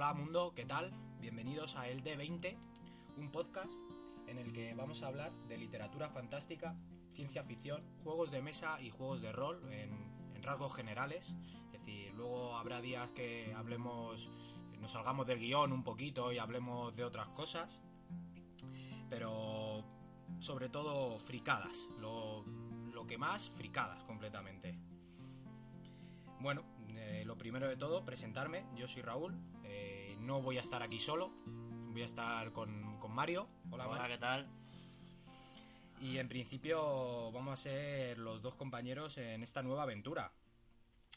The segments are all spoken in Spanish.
Hola mundo, ¿qué tal? Bienvenidos a El D20, un podcast en el que vamos a hablar de literatura fantástica, ciencia ficción, juegos de mesa y juegos de rol en, rasgos generales. Es decir, luego habrá días que hablemos, nos salgamos del guion un poquito y hablemos de otras cosas, pero sobre todo fricadas, lo, lo que más, fricadas completamente. Bueno, eh, lo primero de todo, presentarme. Yo soy Raúl. eh, no voy a estar aquí solo. Voy a estar con, con Mario. Hola, Hola, Mario. ¿qué tal? Y en principio vamos a ser los dos compañeros en esta nueva aventura.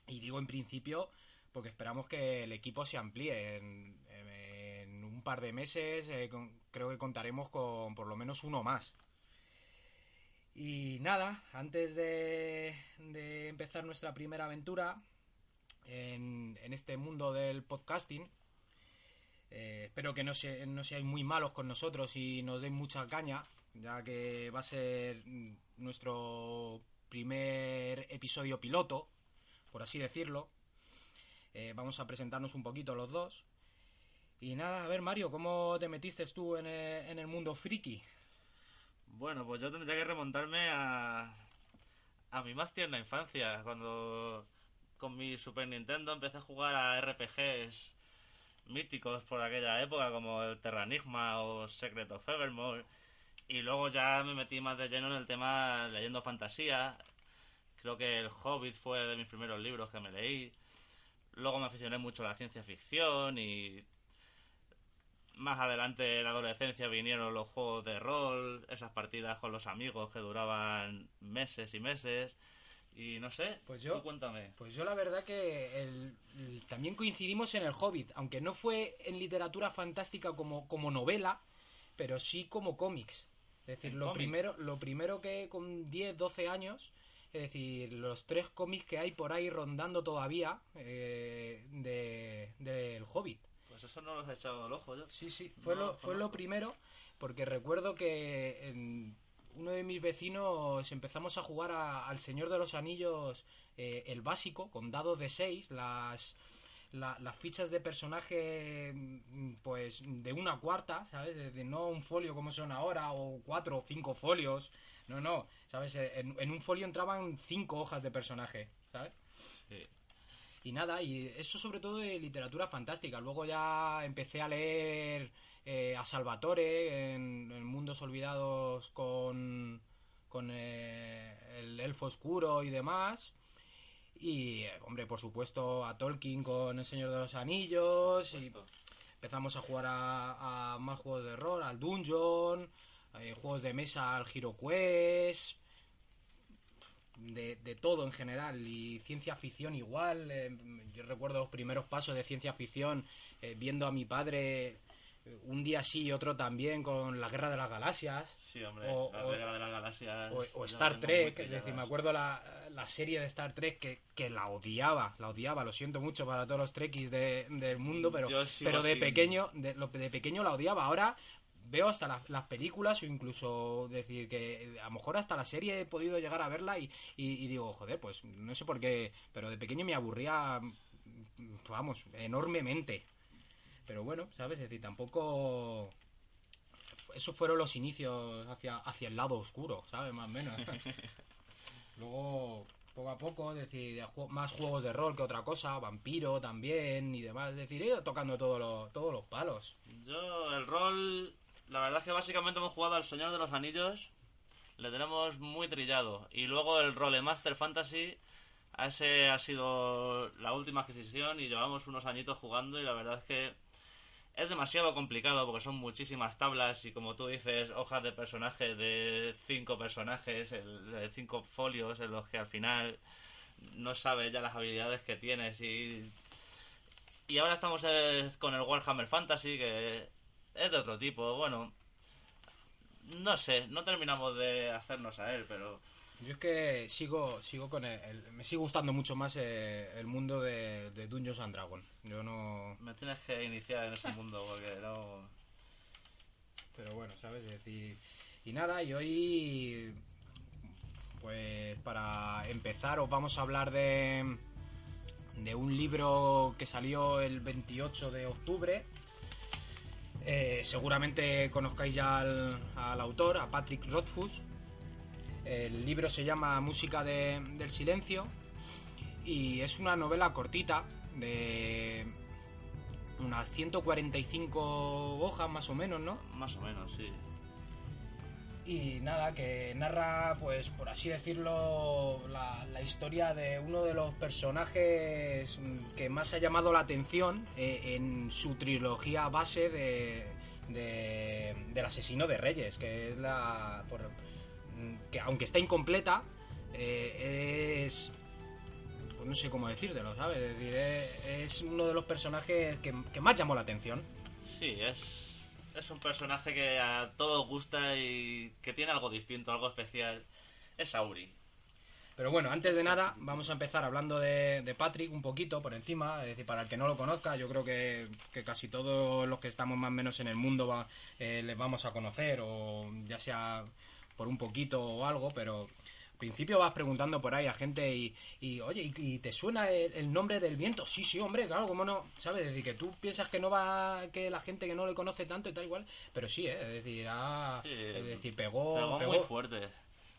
Y digo en principio porque esperamos que el equipo se amplíe. En, en un par de meses eh, con- creo que contaremos con por lo menos uno más. Y nada, antes de, de empezar nuestra primera aventura en, este mundo del podcasting, eh, espero que no, se, no seáis muy malos con nosotros y nos deis mucha caña, ya que va a ser nuestro primer episodio piloto, por así decirlo. Eh, vamos a presentarnos un poquito los dos. Y nada, a ver Mario, ¿cómo te metiste tú en el, en el mundo friki? Bueno, pues yo tendría que remontarme a, a mi más tierna infancia, cuando con mi Super Nintendo empecé a jugar a RPGs míticos por aquella época, como el Terranigma o Secret of Evermore, y luego ya me metí más de lleno en el tema leyendo fantasía. Creo que El Hobbit fue de mis primeros libros que me leí. Luego me aficioné mucho a la ciencia ficción y más adelante en la adolescencia vinieron los juegos de rol, esas partidas con los amigos que duraban meses y meses. Y no sé, Pues yo- tú cuéntame. Pues yo la verdad que el- el- también coincidimos en el Hobbit, aunque no fue en literatura fantástica como, como novela, pero sí como cómics. Es decir, ¿En lo cómic? primero, lo primero que con 10, 12 años, es decir, los tres cómics que hay por ahí rondando todavía eh, de- del Hobbit. Pues eso no los he echado el ojo yo. Sí, sí, fue, No lo, fue lo primero porque recuerdo que en uno de mis vecinos empezamos a jugar a- al Señor de los Anillos eh, el básico con dados de 6, las, la- las fichas de personaje mm, pues de una cuarta, ¿sabes? De, de no un folio como son ahora o cuatro o cinco folios, no, no, ¿sabes? En, en un folio entraban cinco hojas de personaje, ¿sabes? Sí. Y nada, y eso sobre todo de literatura fantástica. Luego ya empecé a leer eh, a Salvatore en, en Mundos Olvidados con, con eh, el Elfo Oscuro y demás. Y, eh, hombre, por supuesto, a Tolkien con El Señor de los Anillos. Y empezamos a jugar a, a más juegos de rol, al Dungeon, eh, juegos de mesa, al Hero Quest, de, de todo en general, y ciencia ficción igual. eh, yo recuerdo los primeros pasos de ciencia ficción eh, viendo a mi padre un día sí y otro también con la Guerra de las Galaxias. Sí, hombre, O- la o- guerra de las galaxias. O, Star Trek, es decir, me acuerdo la, la serie de Star Trek que, que la odiaba, la odiaba, lo siento mucho para todos los trekkies de- del mundo, pero, pero de sin- pequeño, de, lo- de pequeño la odiaba. Ahora veo hasta las, las películas o incluso decir que a lo mejor hasta la serie he podido llegar a verla y, y- y digo, joder, pues no sé por qué, pero de pequeño me aburría, vamos, enormemente. Pero bueno, ¿sabes? Es decir, tampoco... Esos fueron los inicios hacia, hacia el lado oscuro, ¿sabes? Más o menos. Luego, poco a poco, es decir, más juegos de rol que otra cosa, vampiro también y demás. Es decir, he ido tocando todos los, todos los palos. Yo, el rol. La verdad es que básicamente hemos jugado al Señor de los Anillos. Le tenemos muy trillado. Y luego el rol Master Fantasy. Ese ha sido la última adquisición y llevamos unos añitos jugando. Y la verdad es que es demasiado complicado porque son muchísimas tablas y como tú dices, hojas de personaje de cinco personajes, el- de cinco folios en los que al final no sabes ya las habilidades que tienes y, Y ahora estamos eh, con el Warhammer Fantasy, que es de otro tipo. Bueno, no sé, no terminamos de hacernos a él, pero... Yo es que sigo sigo con el, el- me sigue gustando mucho más eh, el mundo de, de Dungeons and Dragons. Yo no, Me tienes que iniciar en ese mundo, porque no... pero bueno, sabes, es decir, y nada, y hoy pues para empezar os vamos a hablar de de un libro que salió el 28 de octubre. Eh, seguramente conozcáis ya al, al autor, a Patrick Rothfuss. El libro se llama Música de- del Silencio y es una novela cortita de unas 145 hojas más o menos, ¿no? Más o menos, sí. Y nada, que narra, pues por así decirlo, la, la historia de uno de los personajes mm, que más ha llamado la atención eh, en su trilogía base de, de- del asesino de Reyes, que es la... por- mm, que aunque está incompleta, eh, es... Pues no sé cómo decírtelo, ¿sabes? Es decir, es, es uno de los personajes que, que más llamó la atención. Sí, es, es un personaje que a todos gusta y que tiene algo distinto, algo especial. Es Auri. Pero bueno, antes de nada, vamos a empezar hablando de, de Patrick un poquito por encima. Es decir, para el que no lo conozca, yo creo que, que casi todos los que estamos más o menos en el mundo va, eh, les vamos a conocer, o ya sea por un poquito o algo, pero al principio vas preguntando por ahí a gente y, y, oye, ¿y, y te suena el, el nombre del viento? Sí, sí, hombre, claro, cómo no, ¿sabes? Es decir, que tú piensas que no va, que la gente que no le conoce tanto y tal igual, pero sí, ¿eh? es decir, ah, Sí, es decir, pegó, Pegó pegó- muy fuerte.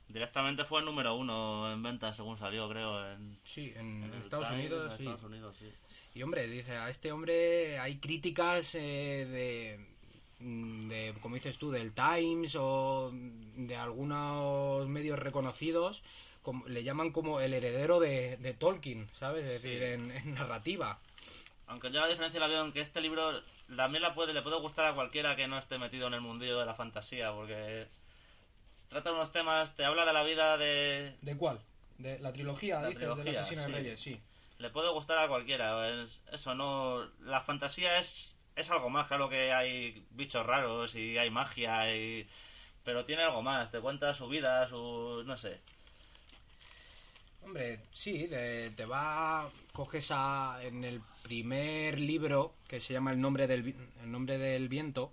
Directamente fue el número uno en ventas según salió, creo, en, Sí, en, Estados Unidos, en sí. Estados Unidos, sí. Y hombre, dice, a este hombre hay críticas eh, de, de, como dices tú, del Times o de algunos medios reconocidos, como, le llaman como el heredero de, de Tolkien, ¿sabes? Es Sí. decir, en, en narrativa. Aunque yo la diferencia la veo en que este libro también la puede, le puede gustar a cualquiera que no esté metido en el mundillo de la fantasía, porque trata unos temas, te habla de la vida de... ¿De cuál? ¿De la trilogía, La dices, del asesino de sí. Reyes? Sí. Le puede gustar a cualquiera, es- eso no... La fantasía es, es algo más, claro que hay bichos raros y hay magia y... Pero tiene algo más, te cuenta su vida, su... no sé. Hombre, sí, te, te va, coges a, en el primer libro que se llama El nombre del, el nombre del viento,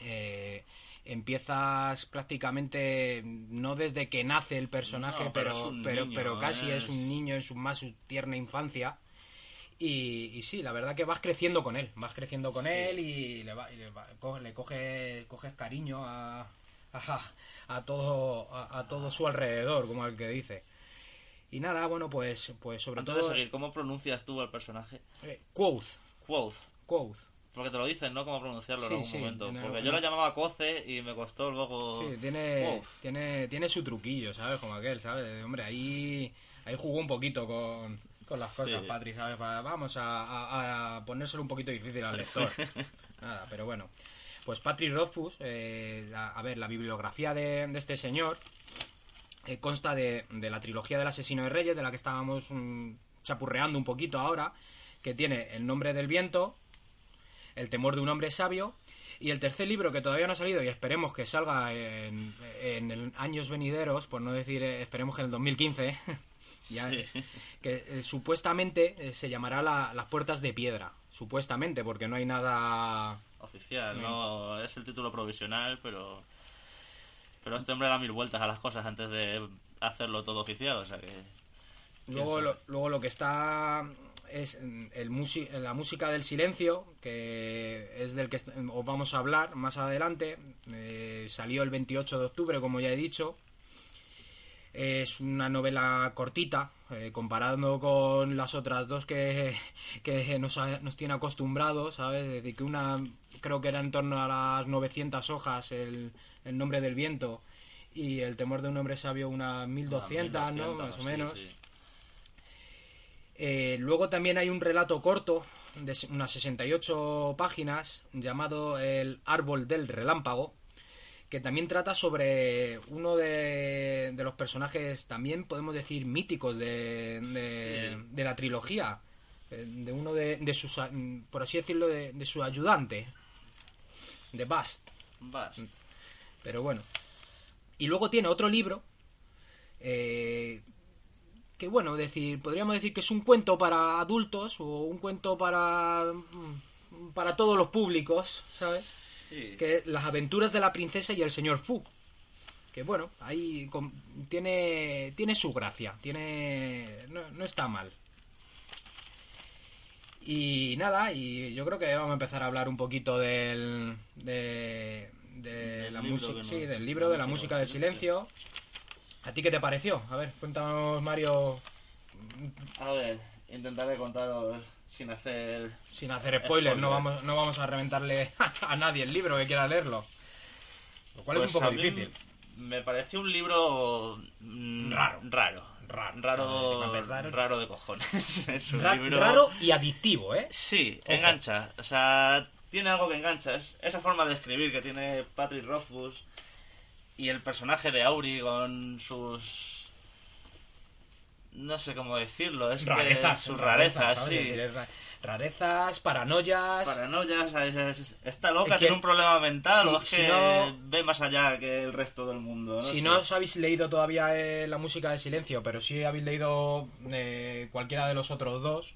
eh, empiezas prácticamente no desde que nace el personaje, No, pero pero, pero, niño, pero casi es... es- un niño en su más su tierna infancia. Y, y sí, la verdad que vas creciendo con él, vas creciendo con Sí. él y le, va- y le, va- co- le coge, coges cariño a, a, a todo, a, a todo su alrededor, como el que dice. Y nada, bueno, pues, pues sobre Antes todo... de seguir, ¿cómo pronuncias tú el personaje? eh, Quoth, Quoth. Quoth. Porque te lo dicen, ¿no? Cómo pronunciarlo Sí, en algún sí, momento. en Porque yo lo llamaba Coce y me costó luego... Sí, tiene, Quoth. tiene, tiene su truquillo, ¿sabes? Como aquel, ¿sabes? Hombre, ahí, ahí jugó un poquito con, con las cosas, Sí. Patri, ¿sabes? Vamos a, a- a ponérselo un poquito difícil al lector. Nada, pero bueno. Pues Patrick Rothfuss, eh, la- a ver, la bibliografía de, de este señor eh, consta de, de la trilogía del asesino de reyes, de la que estábamos mm, chapurreando un poquito ahora, que tiene El nombre del viento, El temor de un hombre sabio, y el tercer libro que todavía no ha salido y esperemos que salga en, en el- años venideros, por no decir eh, esperemos que en el 2015, ya, Sí. que eh, supuestamente eh, se llamará la- Las puertas de piedra, supuestamente, porque no hay nada... Oficial, Sí. no es el título provisional, pero... Pero este hombre da mil vueltas a las cosas antes de hacerlo todo oficial, o sea que... Luego lo, luego lo que está es mm, el musi- la música del silencio, que es del que os vamos a hablar más adelante. Eh, salió el 28 de octubre, como ya he dicho. Es una novela cortita, eh, comparando con las otras dos que, que nos, ha- nos tiene acostumbrados, ¿sabes? Es decir, que una creo que era en torno a las 900 hojas, el, el nombre del viento, y el temor de un hombre sabio unas 1200, ¿no? 1200, Más o sí, menos. sí. Eh, luego también hay un relato corto de unas 68 páginas llamado El árbol del relámpago, que también trata sobre uno de, de los personajes también podemos decir míticos de, de, Sí. de la trilogía. eh, de uno de, de sus, por así decirlo, de, de su ayudante, de Bast. Vas. Pero bueno. Y luego tiene otro libro. eh, que bueno, decir, podríamos decir que es un cuento para adultos o un cuento para. mm, para todos los públicos, ¿sabes? Sí. Que Las aventuras de la princesa y el señor Fu. Que bueno, ahí com- tiene. tiene su gracia. Tiene. no, no está mal. Y nada, y yo creo que vamos a empezar a hablar un poquito del. de. la música. no- sí, del libro de la música del silencio. ¿A ti qué te pareció? A ver, cuéntanos, Mario, A ver, intentaré contaros sin hacer... sin hacer spoilers, no vamos, no vamos a reventarle a nadie el libro que quiera leerlo. Lo cual es Pues un poco a mí difícil. Me pareció un libro... mm, Raro. Raro. Raro. Raro, de cojones. es un Ra- libro... Raro y adictivo, ¿eh? Sí, Ojo. engancha. O sea, tiene algo que engancha. Es esa forma de escribir que tiene Patrick Rothfuss y el personaje de Auri con sus... No sé cómo decirlo. Es Rarezas. que sus rarezas, sí. Ra- Rarezas, paranoias. Paranoias, es- es- está loca, tiene un problema mental si- o es si que no- ve más allá que el resto del mundo. No si no os habéis leído todavía eh, la música del silencio, pero sí habéis leído eh, cualquiera de los otros dos,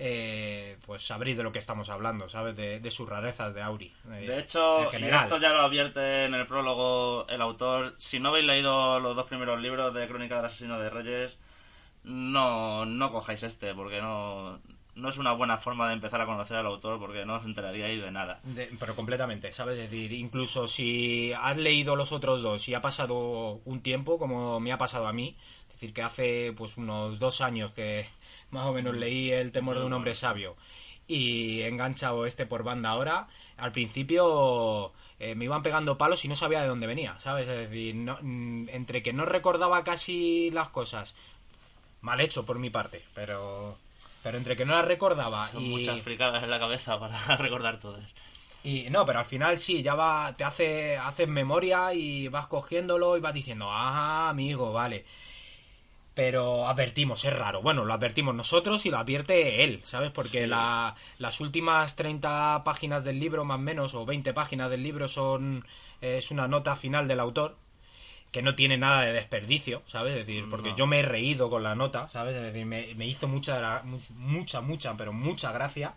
eh, pues sabréis de lo que estamos hablando, ¿sabes? De, de sus rarezas de Auri. eh, De hecho, en esto ya lo advierte en el prólogo el autor, si no habéis leído los dos primeros libros de Crónica del Asesino de Reyes, no, no cojáis este, porque no, no es una buena forma de empezar a conocer al autor, porque no os enteraríais de nada. De- pero completamente, ¿sabes? Es decir, incluso si has leído los otros dos y ha pasado un tiempo, como me ha pasado a mí, es decir, que hace pues unos dos años que más o menos leí El temor de un hombre sabio y he enganchado este por banda ahora, al principio eh, me iban pegando palos y no sabía de dónde venía, ¿sabes? Es decir, no- mm, entre que no recordaba casi las cosas, mal hecho por mi parte, pero... Pero entre que no las recordaba Son y... muchas fricadas en la cabeza para recordar todas. Y no, pero al final sí, ya va, te hace, haces memoria y vas cogiéndolo y vas diciendo, ah, amigo, vale. Pero advertimos, es raro. Bueno, lo advertimos nosotros y lo advierte él, ¿sabes? Porque Sí. la- las últimas 30 páginas del libro, más o menos, o 20 páginas del libro, son es una nota final del autor que no tiene nada de desperdicio, ¿sabes? Es decir, porque No. yo me he reído con la nota, ¿sabes? Es decir, me, me hizo mucha, mucha, mucha, pero mucha gracia.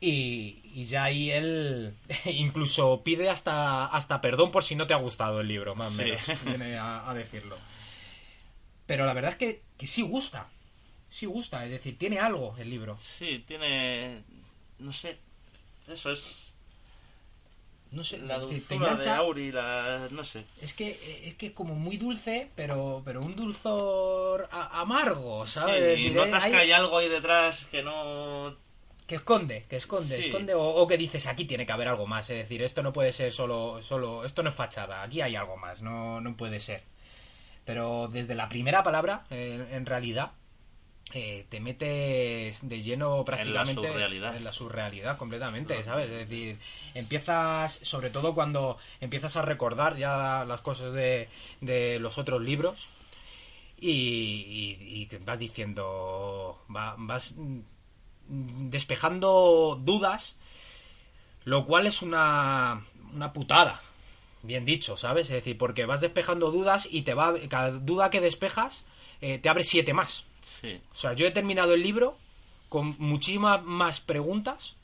Y, y ya ahí él incluso pide hasta, hasta perdón por si no te ha gustado el libro, más o Sí. menos, viene a, a decirlo. Pero la verdad es que, que sí gusta, sí gusta, es decir, tiene algo el libro. Sí, tiene... no sé, eso es... No sé, La dulzura de. Auri, la... no sé. Es que es que es como muy dulce, pero pero un dulzor a- amargo, ¿sabes? Es Sí, decir, notas hay- que hay algo ahí detrás que no... que esconde, que esconde, Sí. esconde o, o que dices aquí tiene que haber algo más, es decir, esto no puede ser solo solo esto no es fachada, aquí hay algo más, no no puede ser. Pero desde la primera palabra, eh, en realidad eh, te metes de lleno prácticamente surrealidad. en la surrealidad completamente, ¿sabes? Es decir, empiezas, sobre todo cuando empiezas a recordar ya las cosas de, de los otros libros y, y- vas diciendo, va- vas despejando dudas, lo cual es una, una putada, bien dicho, ¿sabes? Es decir, porque vas despejando dudas y te va, cada duda que despejas eh, te abre siete más. Sí, O sea, yo he terminado el libro con muchísimas más preguntas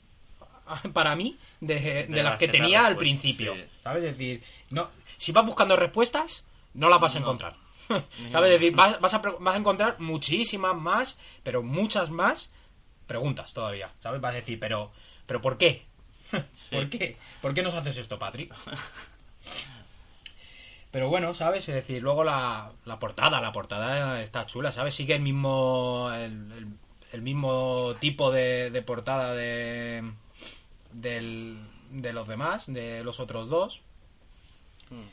para mí de, de las que, te tenía al principio. sí. ¿Sabes? Es decir, no, si vas buscando respuestas, no las vas a encontrar. ¿Sabes? Es decir, vas, vas a, vas a encontrar muchísimas más, pero muchas más preguntas todavía. ¿Sabes? Vas a decir, pero, pero ¿por qué? ¿Por qué? ¿Por qué nos haces esto, Patrick? Pero bueno, ¿sabes? Es decir, luego la, la portada, la portada está chula, ¿sabes? Sigue el mismo el, el- el mismo tipo de, de portada de del, de los demás, de los otros dos. Mm.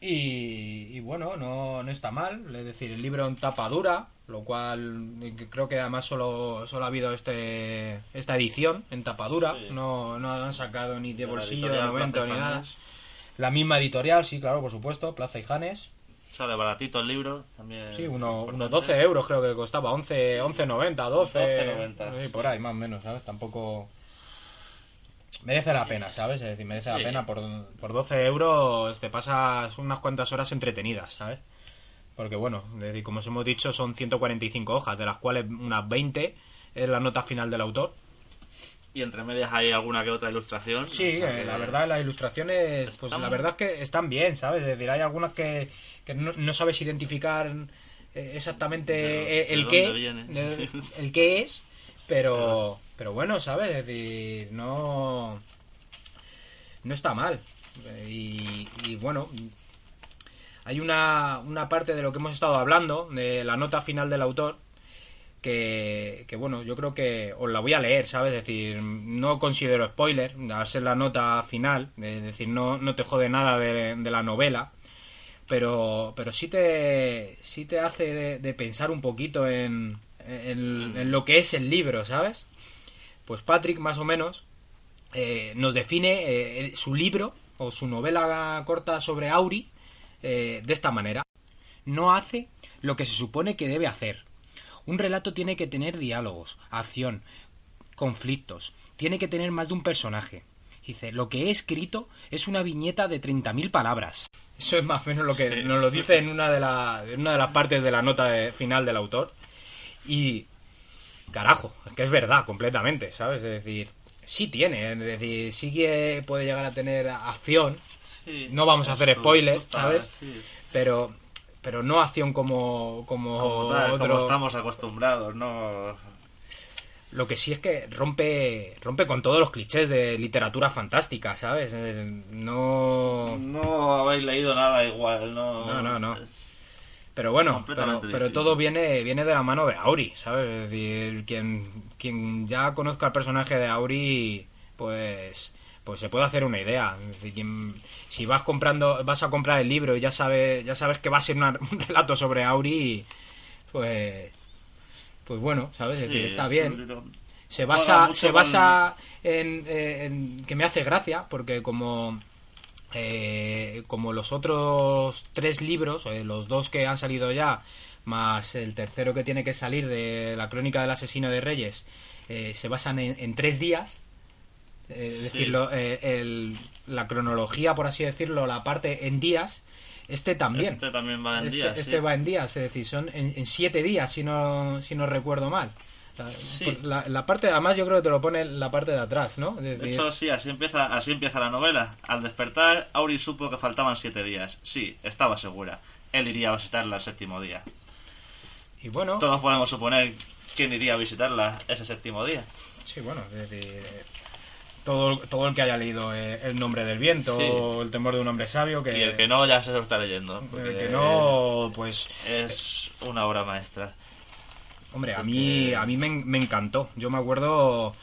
Y, y bueno, no, no está mal. Es decir, el libro en tapa dura, lo cual eh, creo que además solo, solo ha habido este esta edición en tapa dura. Sí. No, no han sacado ni de La bolsillo de momento ni nada. La misma editorial, sí, claro, por supuesto, Plaza y Janes. Sale baratito el libro. También Sí, uno, unos 12 euros creo que costaba, 11, 11.90, 12, 12,90, sí, por ahí más o menos, ¿sabes? Tampoco merece la pena, ¿sabes? Es decir, merece Sí. la pena por, por 12 euros te pasas unas cuantas horas entretenidas, ¿sabes? Porque bueno, es decir, como os hemos dicho, son 145 hojas, de las cuales unas 20 es la nota final del autor. Y entre medias hay alguna que otra ilustración. Sí, o sea eh, la verdad, las ilustraciones, pues la verdad es que están bien, ¿sabes? Es decir, hay algunas que, que no, no sabes identificar eh, exactamente De- eh, el de qué, de- el qué es, pero, pero bueno, ¿sabes? Es decir, no, no está mal. Y, y bueno, hay una, una parte de lo que hemos estado hablando, de la nota final del autor, que, bueno, yo creo que os la voy a leer, ¿sabes? Es decir, no considero spoiler, al ser la nota final, es decir, no, no te jode nada de, de la novela, pero, pero sí te, sí te hace de, pensar un poquito en, en, en lo que es el libro, ¿sabes? Pues Patrick, más o menos, eh, nos define eh, su libro o su novela corta sobre Auri eh, de esta manera. No hace lo que se supone que debe hacer. Un relato tiene que tener diálogos, acción, conflictos, tiene que tener más de un personaje. Dice, lo que he escrito es una viñeta de 30.000 palabras. Eso es más o menos lo que Sí. nos lo dice en una de, la- en una de las partes de la nota de- final del autor. Y, carajo, es que es verdad completamente, ¿sabes? Es decir, sí tiene, es decir, sí que puede llegar a tener acción, Sí, no vamos a hacer spoilers, ¿sabes? sí. pero pero no acción como como, Como, tal, otro como estamos acostumbrados, ¿no? lo que sí es que rompe rompe con todos los clichés de literatura fantástica sabes Eh, no No habéis leído nada igual, ¿no? No, no, no. Pero bueno pero, pero todo viene viene de la mano de Auri sabes es decir quien quien ya conozca el personaje de Auri pues pues se puede hacer una idea. Si vas comprando vas a comprar el libro y ya sabes ya sabes que va a ser una- un relato sobre Auri pues pues bueno sabes es sí, decir está es bien se basa se basa en, en- que me hace gracia porque como eh, como los otros tres libros eh, los dos que han salido ya más el tercero que tiene que salir de la crónica del asesino de reyes eh, se basan en, en tres días eh, es decir, lo- eh, el- la cronología por así decirlo la parte en días este también Este también va en este, días, este sí. va en días, es decir, son en, en siete días, si no, si no recuerdo mal. La, Sí. la- la parte, además, yo creo que te lo pone la parte de atrás, ¿no? De hecho, sí, así empieza, así empieza la novela. Al despertar, Auri supo que faltaban siete días. Sí, estaba segura. Él iría a visitarla el séptimo día. y bueno, Todos podemos suponer quién iría a visitarla ese séptimo día. sí, bueno, todo, todo el que haya leído eh, El nombre del viento Sí. o El temor de un hombre sabio, que, Y el que no, ya se lo está leyendo. el que no, pues, Es una obra maestra. hombre, a mí, a mí me, me encantó. Yo me acuerdo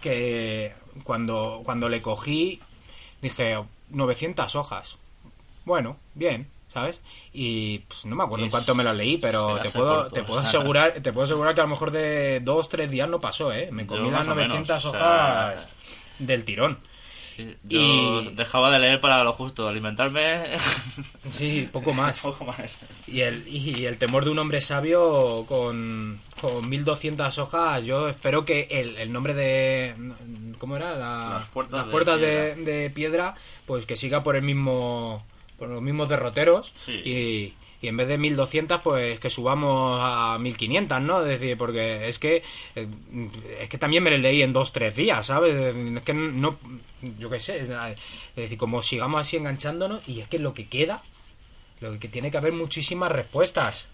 que cuando, cuando le cogí, dije, 900 hojas. Bueno, bien, ¿sabes? Y pues, no me acuerdo en cuánto me lo leí, pero te puedo, corto, te puedo asegurar, te puedo asegurar que a lo mejor de dos, tres días no pasó, ¿eh? Me Yo comí las más o menos, 900 o sea, hojas del tirón. Yo Y- dejaba de leer para lo justo, alimentarme. Sí, poco más. Poco más. Y el, y el temor de un hombre sabio con, con 1200 hojas, yo espero que el, el nombre de... ¿Cómo era? La- Las puertas de puertas de, piedra. de piedra, pues que siga por el mismo por los mismos derroteros Sí. y, y en vez de 1200 pues que subamos a 1500 no es decir porque es que eh, es que también me lo leí en dos tres días sabes es que no yo qué sé es decir como sigamos así enganchándonos y es que lo que queda lo que tiene que haber muchísimas respuestas.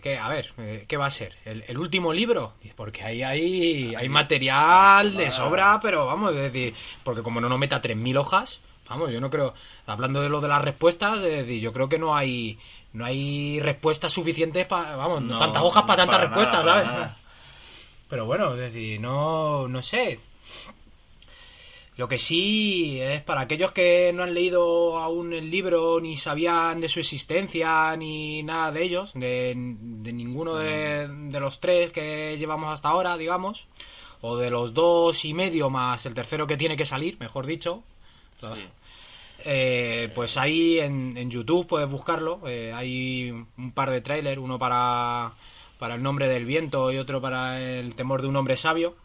Que a ver eh, qué va a ser el, el último libro porque ahí hay hay material de sobra pero vamos es decir porque como no nos meta 3000 hojas vamos yo no creo hablando de lo de las respuestas es decir yo creo que no hay no hay respuestas suficientes para vamos no, tantas hojas para tantas para respuestas nada, sabes nada. pero bueno es decir no no sé lo que sí es para aquellos que no han leído aún el libro ni sabían de su existencia ni nada de ellos, de, de ninguno de, de los tres que llevamos hasta ahora, digamos, o de los dos y medio más el tercero que tiene que salir, mejor dicho. Sí. Eh, pues ahí en, YouTube puedes buscarlo. Eh, hay un par de trailers, uno para, para el nombre del viento y otro para el temor de un hombre sabio.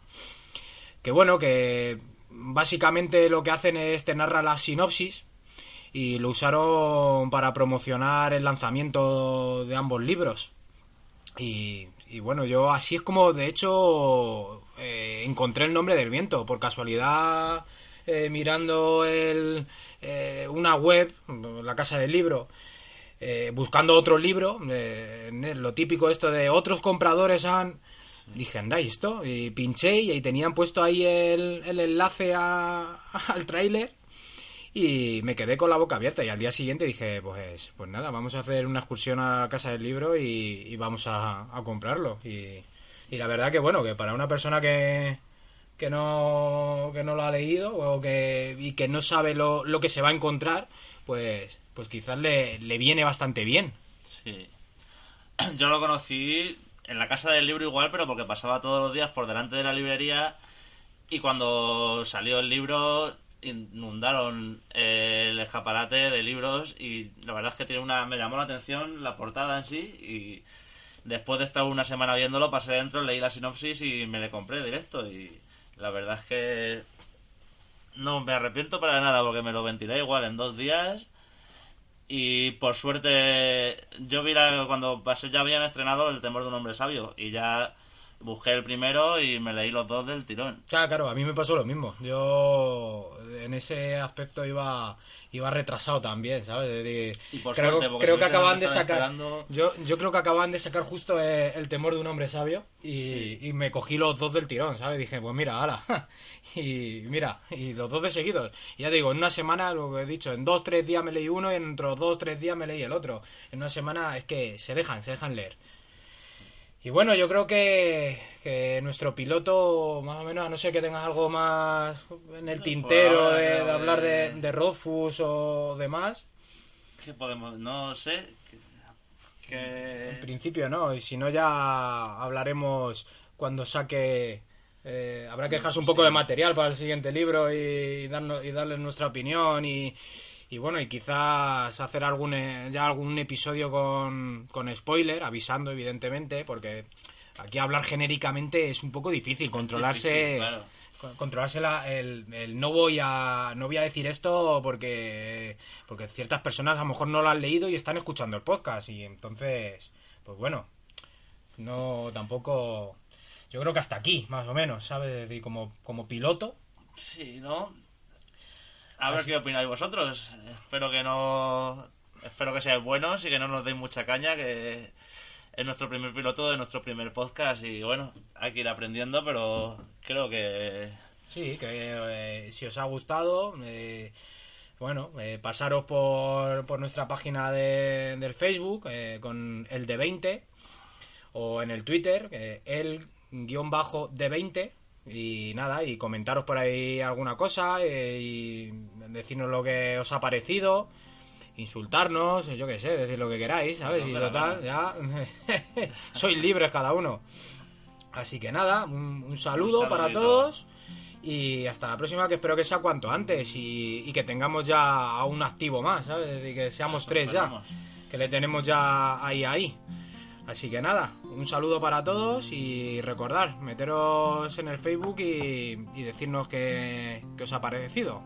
Que bueno, que básicamente lo que hacen es te narra la sinopsis y lo usaron para promocionar el lanzamiento de ambos libros. Y, y bueno, yo así es como de hecho eh, encontré el nombre del viento, por casualidad eh, mirando el, eh, una web, la casa del libro, eh, buscando otro libro, eh, lo típico esto de otros compradores han... Dije, anda, ¿y esto? Y pinché y ahí tenían puesto ahí el, el enlace a, al tráiler y me quedé con la boca abierta y al día siguiente dije, pues, pues nada, vamos a hacer una excursión a la casa del libro y, y vamos a, a comprarlo. Y, y, la verdad que bueno, que para una persona que, que, no, que no lo ha leído o que, y que no sabe lo, lo que se va a encontrar, pues, pues quizás le, le viene bastante bien. Sí. Yo lo conocí en la casa del libro igual, pero porque pasaba todos los días por delante de la librería y cuando salió el libro inundaron el escaparate de libros y la verdad es que tiene una me llamó la atención la portada en sí y después de estar una semana viéndolo pasé dentro, leí la sinopsis y me le compré directo y la verdad es que no me arrepiento para nada porque me lo ventilé igual en dos días y por suerte yo vi la, cuando pasé ya habían estrenado El temor de un hombre sabio y ya busqué el primero y me leí los dos del tirón. Claro, claro, a mí me pasó lo mismo. Yo en ese aspecto iba iba retrasado también, ¿sabes? De, y por creo, suerte, creo si que acaban de sacar esperando- yo, yo creo que acaban de sacar justo eh, el temor de un hombre sabio y, y me cogí los dos del tirón, ¿sabes? Dije, pues mira, ala. y mira, y los dos de seguidos. Y ya digo, en una semana, lo que he dicho, en dos, tres días me leí uno y en otros dos, tres días me leí el otro. En una semana es que se dejan, se dejan leer. Y bueno, yo creo que, que nuestro piloto, más o menos, a no ser que tengas algo más en el tintero ahora de, hablar de, de o demás, ¿Qué podemos? No sé. Que... en principio no, y si no ya hablaremos cuando saque... eh, habrá que dejarse un poco Sí. de material para el siguiente libro y, darnos, y darles nuestra opinión y, y bueno, y quizás hacer algún eh, ya algún episodio con, con spoiler, avisando evidentemente, porque aquí hablar genéricamente es un poco difícil, controlarse... Difícil, claro. Controlarse la- el, el no voy a no voy a decir esto porque porque ciertas personas a lo mejor no lo han leído y están escuchando el podcast y entonces pues bueno no tampoco yo creo que hasta aquí más o menos sabes decir, como como piloto Sí, ¿no? A ver Así- qué opináis vosotros. Espero que no... Espero que seáis buenos y que no nos deis mucha caña, que es nuestro primer piloto de nuestro primer podcast y bueno, hay que ir aprendiendo, pero creo que... sí que eh, si os ha gustado eh, bueno eh, pasaros por, por nuestra página de, del Facebook eh, con el de 20 o en el Twitter el guion bajo de 20 y nada y comentaros por ahí alguna cosa eh, y decirnos lo que os ha parecido insultarnos yo qué sé decir lo que queráis sabes y total ya sois libres cada uno. Así que nada un, un saludo Un para todos y hasta la próxima que espero que sea cuanto antes y, y que tengamos ya a un activo más sabes y que seamos tres ya que le tenemos ya ahí ahí. Así que nada, un saludo para todos y recordar, meteros en el Facebook y, decirnos qué, qué os ha parecido.